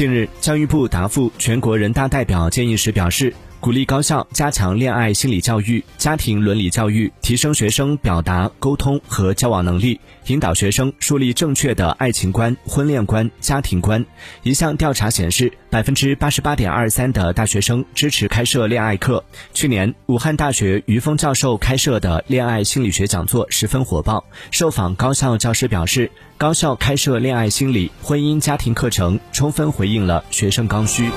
近日，教育部答复全国人大代表建议时表示。鼓励高校加强恋爱心理教育、家庭伦理教育，提升学生表达、沟通和交往能力，引导学生树立正确的爱情观、婚恋观、家庭观。一项调查显示，百分之八十八点二三的大学生支持开设恋爱课。去年，武汉大学于峰教授开设的恋爱心理学讲座十分火爆。受访高校教师表示，高校开设恋爱心理、婚姻家庭课程，充分回应了学生刚需。